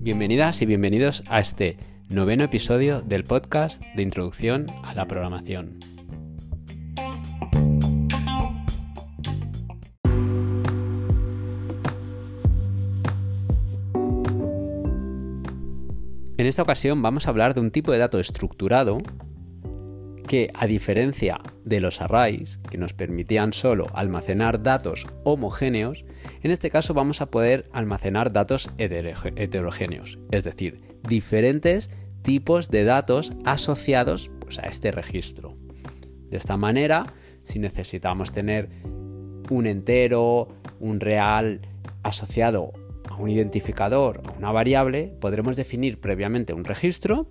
Bienvenidas y bienvenidos a este noveno episodio del podcast de introducción a la programación. En esta ocasión vamos a hablar de un tipo de dato estructurado que, a diferencia de los arrays, que nos permitían solo almacenar datos homogéneos, en este caso vamos a poder almacenar datos heterogéneos, es decir, diferentes tipos de datos asociados pues, a este registro. De esta manera, si necesitamos tener un entero, un real asociado a un identificador, a una variable, podremos definir previamente un registro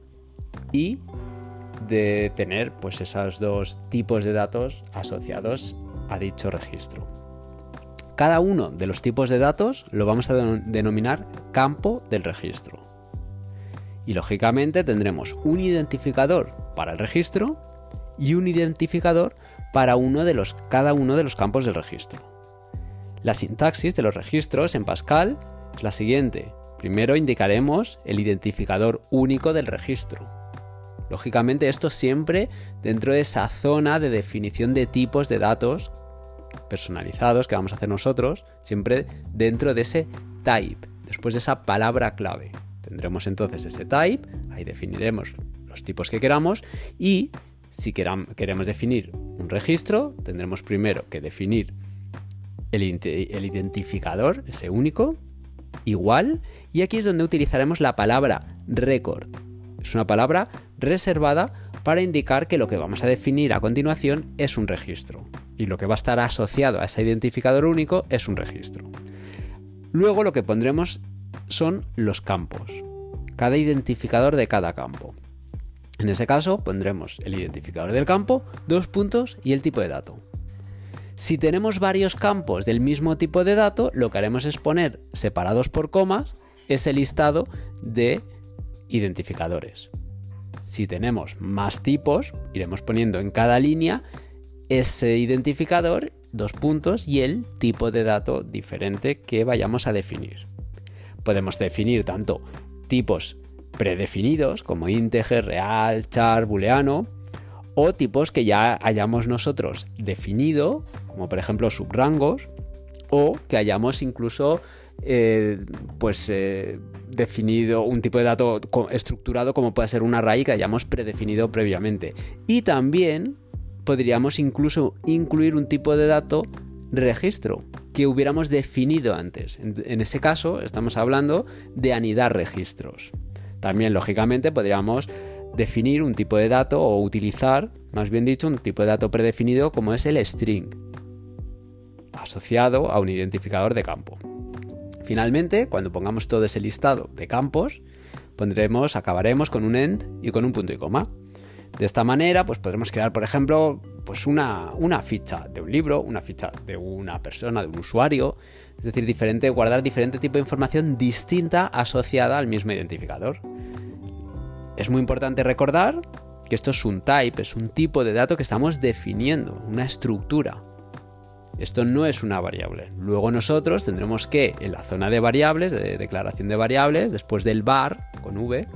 y de tener pues esos dos tipos de datos asociados a dicho registro. Cada uno de los tipos de datos lo vamos a denominar campo del registro. Y lógicamente tendremos un identificador para el registro y un identificador para uno de los, cada uno de los campos del registro. La sintaxis de los registros en Pascal es la siguiente. Primero indicaremos el identificador único del registro. Lógicamente esto siempre dentro de esa zona de definición de tipos de datos personalizados que vamos a hacer nosotros, siempre dentro de ese type, después de esa palabra clave. Tendremos entonces ese type, ahí definiremos los tipos que queramos y si queremos definir un registro, tendremos primero que definir el, el identificador, ese único, igual, y aquí es donde utilizaremos la palabra record. Es una palabra reservada para indicar que lo que vamos a definir a continuación es un registro y lo que va a estar asociado a ese identificador único es un registro. Luego lo que pondremos son los campos, cada identificador de cada campo. En ese caso pondremos el identificador del campo, dos puntos y el tipo de dato. Si tenemos varios campos del mismo tipo de dato, lo que haremos es poner separados por comas ese listado de identificadores. Si tenemos más tipos, iremos poniendo en cada línea ese identificador, dos puntos y el tipo de dato diferente que vayamos a definir. Podemos definir tanto tipos predefinidos como integer, real, char, booleano, o tipos que ya hayamos nosotros definido, como por ejemplo subrangos, o que hayamos incluso eh, pues eh, definido un tipo de dato estructurado como puede ser un array que hayamos predefinido previamente. Y también podríamos incluso incluir un tipo de dato registro que hubiéramos definido antes. En, ese caso estamos hablando de anidar registros. También, lógicamente, podríamos definir un tipo de dato o utilizar, más bien dicho, un tipo de dato predefinido como es el string, asociado a un identificador de campo. Finalmente, cuando pongamos todo ese listado de campos, pondremos, acabaremos con un end y con un punto y coma. De esta manera, pues podremos crear, por ejemplo, pues una, ficha de un libro, una ficha de una persona, de un usuario, es decir, guardar diferente tipo de información distinta asociada al mismo identificador. Es muy importante recordar que esto es un type, es un tipo de dato que estamos definiendo, una estructura. Esto no es una variable. Luego nosotros tendremos que, en la zona de variables, de declaración de variables, después del var con v,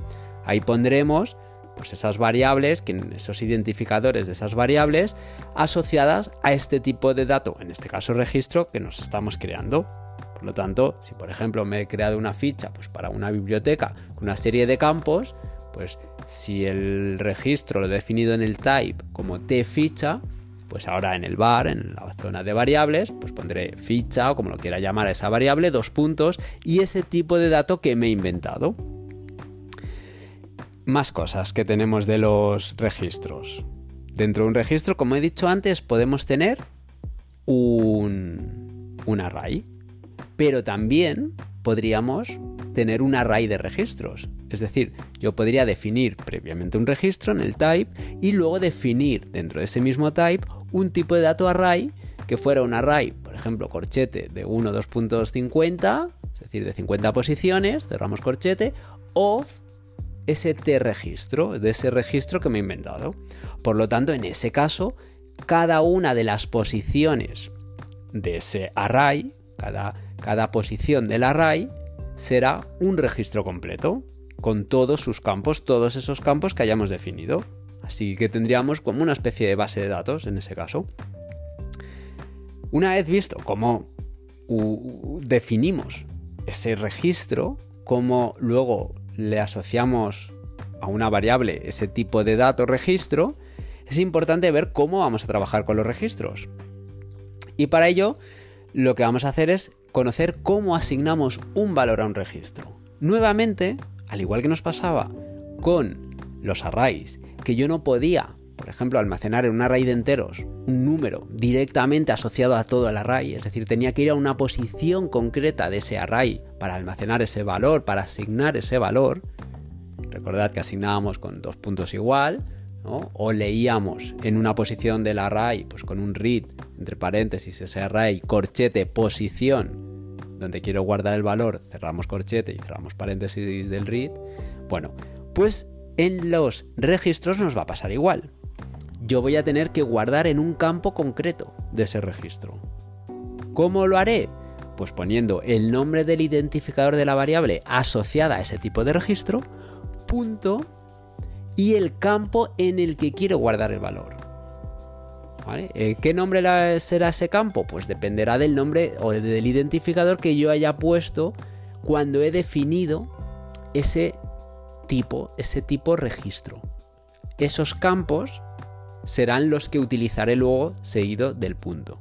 ahí pondremos pues esas variables, esos identificadores de esas variables asociadas a este tipo de dato, en este caso registro que nos estamos creando. Por lo tanto, si por ejemplo me he creado una ficha pues para una biblioteca con una serie de campos, pues si el registro lo he definido en el type como tficha, pues ahora en el var, en la zona de variables, pues pondré ficha o como lo quiera llamar a esa variable, dos puntos y ese tipo de dato que me he inventado. Más cosas que tenemos de los registros. Dentro de un registro, como he dicho antes, podemos tener un, un array, pero también podríamos tener un array de registros. Es decir, yo podría definir previamente un registro en el type y luego definir dentro de ese mismo type un tipo de dato array que fuera un array, por ejemplo, corchete de 1 2.50, es decir, de 50 posiciones, cerramos corchete, o ese T registro, de ese registro que me he inventado. Por lo tanto, en ese caso, cada una de las posiciones de ese array, cada, cada posición del array será un registro completo, con todos sus campos, todos esos campos que hayamos definido. Así que tendríamos como una especie de base de datos en ese caso. Una vez visto cómo definimos ese registro, cómo luego le asociamos a una variable ese tipo de dato registro, es importante ver cómo vamos a trabajar con los registros. Y para ello, lo que vamos a hacer es conocer cómo asignamos un valor a un registro. Nuevamente, al igual que nos pasaba con los arrays, que yo no podía, por ejemplo, almacenar en un array de enteros un número directamente asociado a todo el array, es decir, tenía que ir a una posición concreta de ese array para almacenar ese valor, para asignar ese valor. Recordad que asignábamos con dos puntos igual, o leíamos en una posición del array, pues con un read, entre paréntesis, ese array, corchete, posición, donde quiero guardar el valor, cerramos corchete y cerramos paréntesis del read, bueno, pues en los registros nos va a pasar igual. Yo voy a tener que guardar en un campo concreto de ese registro. ¿Cómo lo haré? Pues poniendo el nombre del identificador de la variable asociada a ese tipo de registro, punto, y el campo en el que quiero guardar el valor. Eh, ¿Qué nombre será ese campo? Pues dependerá del nombre o del identificador que yo haya puesto cuando he definido ese tipo, ese tipo registro. Esos campos serán los que utilizaré luego seguido del punto.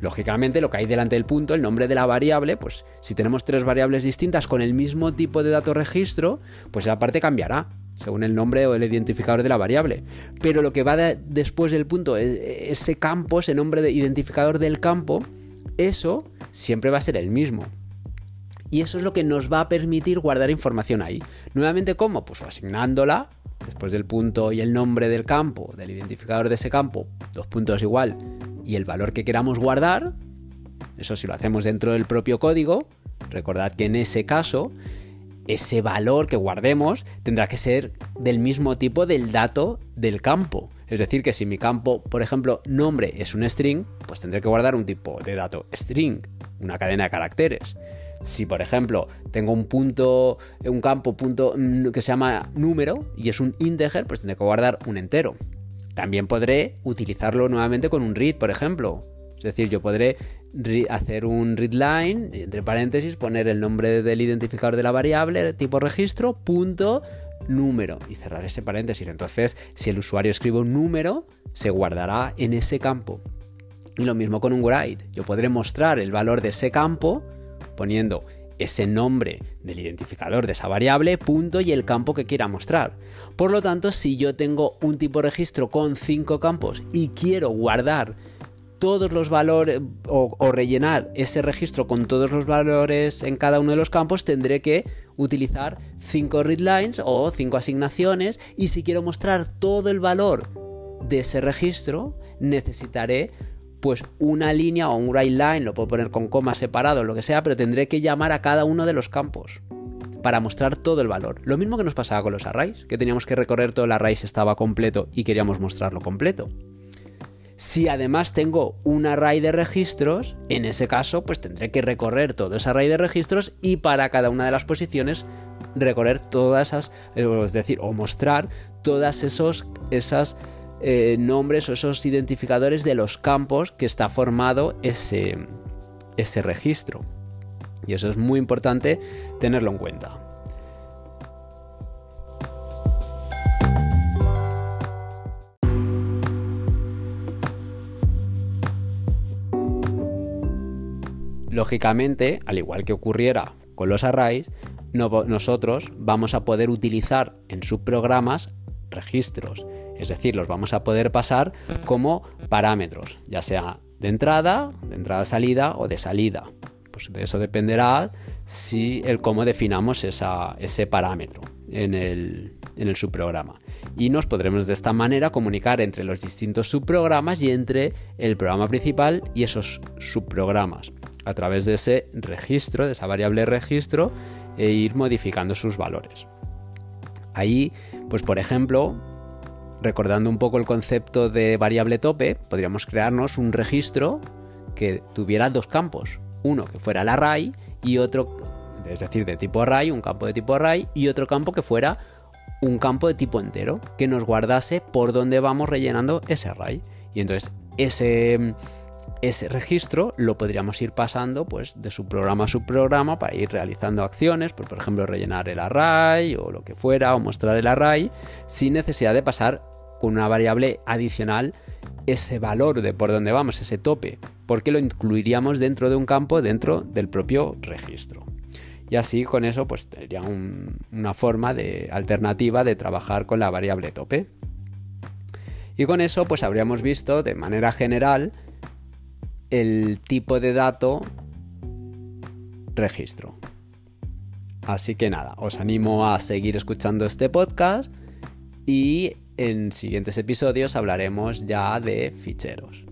Lógicamente, lo que hay delante del punto, el nombre de la variable, pues si tenemos tres variables distintas con el mismo tipo de dato registro, pues esa parte cambiará según el nombre o el identificador de la variable. Pero lo que va después del punto, e, ese campo, ese nombre de identificador del campo, eso siempre va a ser el mismo. Y eso es lo que nos va a permitir guardar información ahí. Nuevamente, ¿cómo? Pues asignándola después del punto y el nombre del campo, del identificador de ese campo, dos puntos igual, y el valor que queramos guardar. Eso si lo hacemos dentro del propio código. Recordad que en ese caso ese valor que guardemos tendrá que ser del mismo tipo del dato del campo. Es decir, que si mi campo, por ejemplo, nombre es un string, pues tendré que guardar un tipo de dato string, una cadena de caracteres. Si, por ejemplo, tengo un punto, un campo punto que se llama número y es un integer, pues tendré que guardar un entero. También podré utilizarlo nuevamente con un read, por ejemplo. Es decir, yo podré hacer un readline, entre paréntesis, poner el nombre del identificador de la variable, tipo registro, punto, número, y cerrar ese paréntesis. Entonces, si el usuario escribe un número, se guardará en ese campo. Y lo mismo con un write. Yo podré mostrar el valor de ese campo poniendo ese nombre del identificador de esa variable, punto y el campo que quiera mostrar. Por lo tanto, si yo tengo un tipo registro con cinco campos y quiero guardar todos los valores o, rellenar ese registro con todos los valores en cada uno de los campos, tendré que utilizar 5 readlines o 5 asignaciones y si quiero mostrar todo el valor de ese registro, necesitaré pues una línea o un line, lo puedo poner con coma separado, lo que sea, pero tendré que llamar a cada uno de los campos para mostrar todo el valor. Lo mismo que nos pasaba con los arrays, que teníamos que recorrer todo el array si estaba completo y queríamos mostrarlo completo. Si además tengo un array de registros, en ese caso pues tendré que recorrer todo ese array de registros y para cada una de las posiciones recorrer todas esas, es decir, o mostrar todas esos esas, eh, nombres o esos identificadores de los campos que está formado ese, ese registro. Y eso es muy importante tenerlo en cuenta. Lógicamente, al igual que ocurriera con los arrays, nosotros vamos a poder utilizar en subprogramas registros, es decir, los vamos a poder pasar como parámetros, ya sea de entrada, de entrada-salida o de salida. Pues de eso dependerá si el cómo definamos ese parámetro en el, en el subprograma. Y nos podremos de esta manera comunicar entre los distintos subprogramas y entre el programa principal y esos subprogramas a través de ese registro, de esa variable registro, e ir modificando sus valores. Ahí, pues por ejemplo, recordando un poco el concepto de variable tope, podríamos crearnos un registro que tuviera dos campos. uno que fuera el array y otro, es decir, de tipo array, un campo de tipo array y otro campo que fuera un campo de tipo entero, que nos guardase por dónde vamos rellenando ese array. Y entonces ese, ese registro lo podríamos ir pasando pues, de subprograma a subprograma para ir realizando acciones, pues, por ejemplo rellenar el array o lo que fuera, o mostrar el array, sin necesidad de pasar con una variable adicional ese valor de por dónde vamos, ese tope, porque lo incluiríamos dentro de un campo dentro del propio registro. Y así con eso pues tendría una forma de alternativa de trabajar con la variable tope. Y con eso pues habríamos visto de manera general el tipo de dato registro. Así que nada, os animo a seguir escuchando este podcast y en siguientes episodios hablaremos ya de ficheros.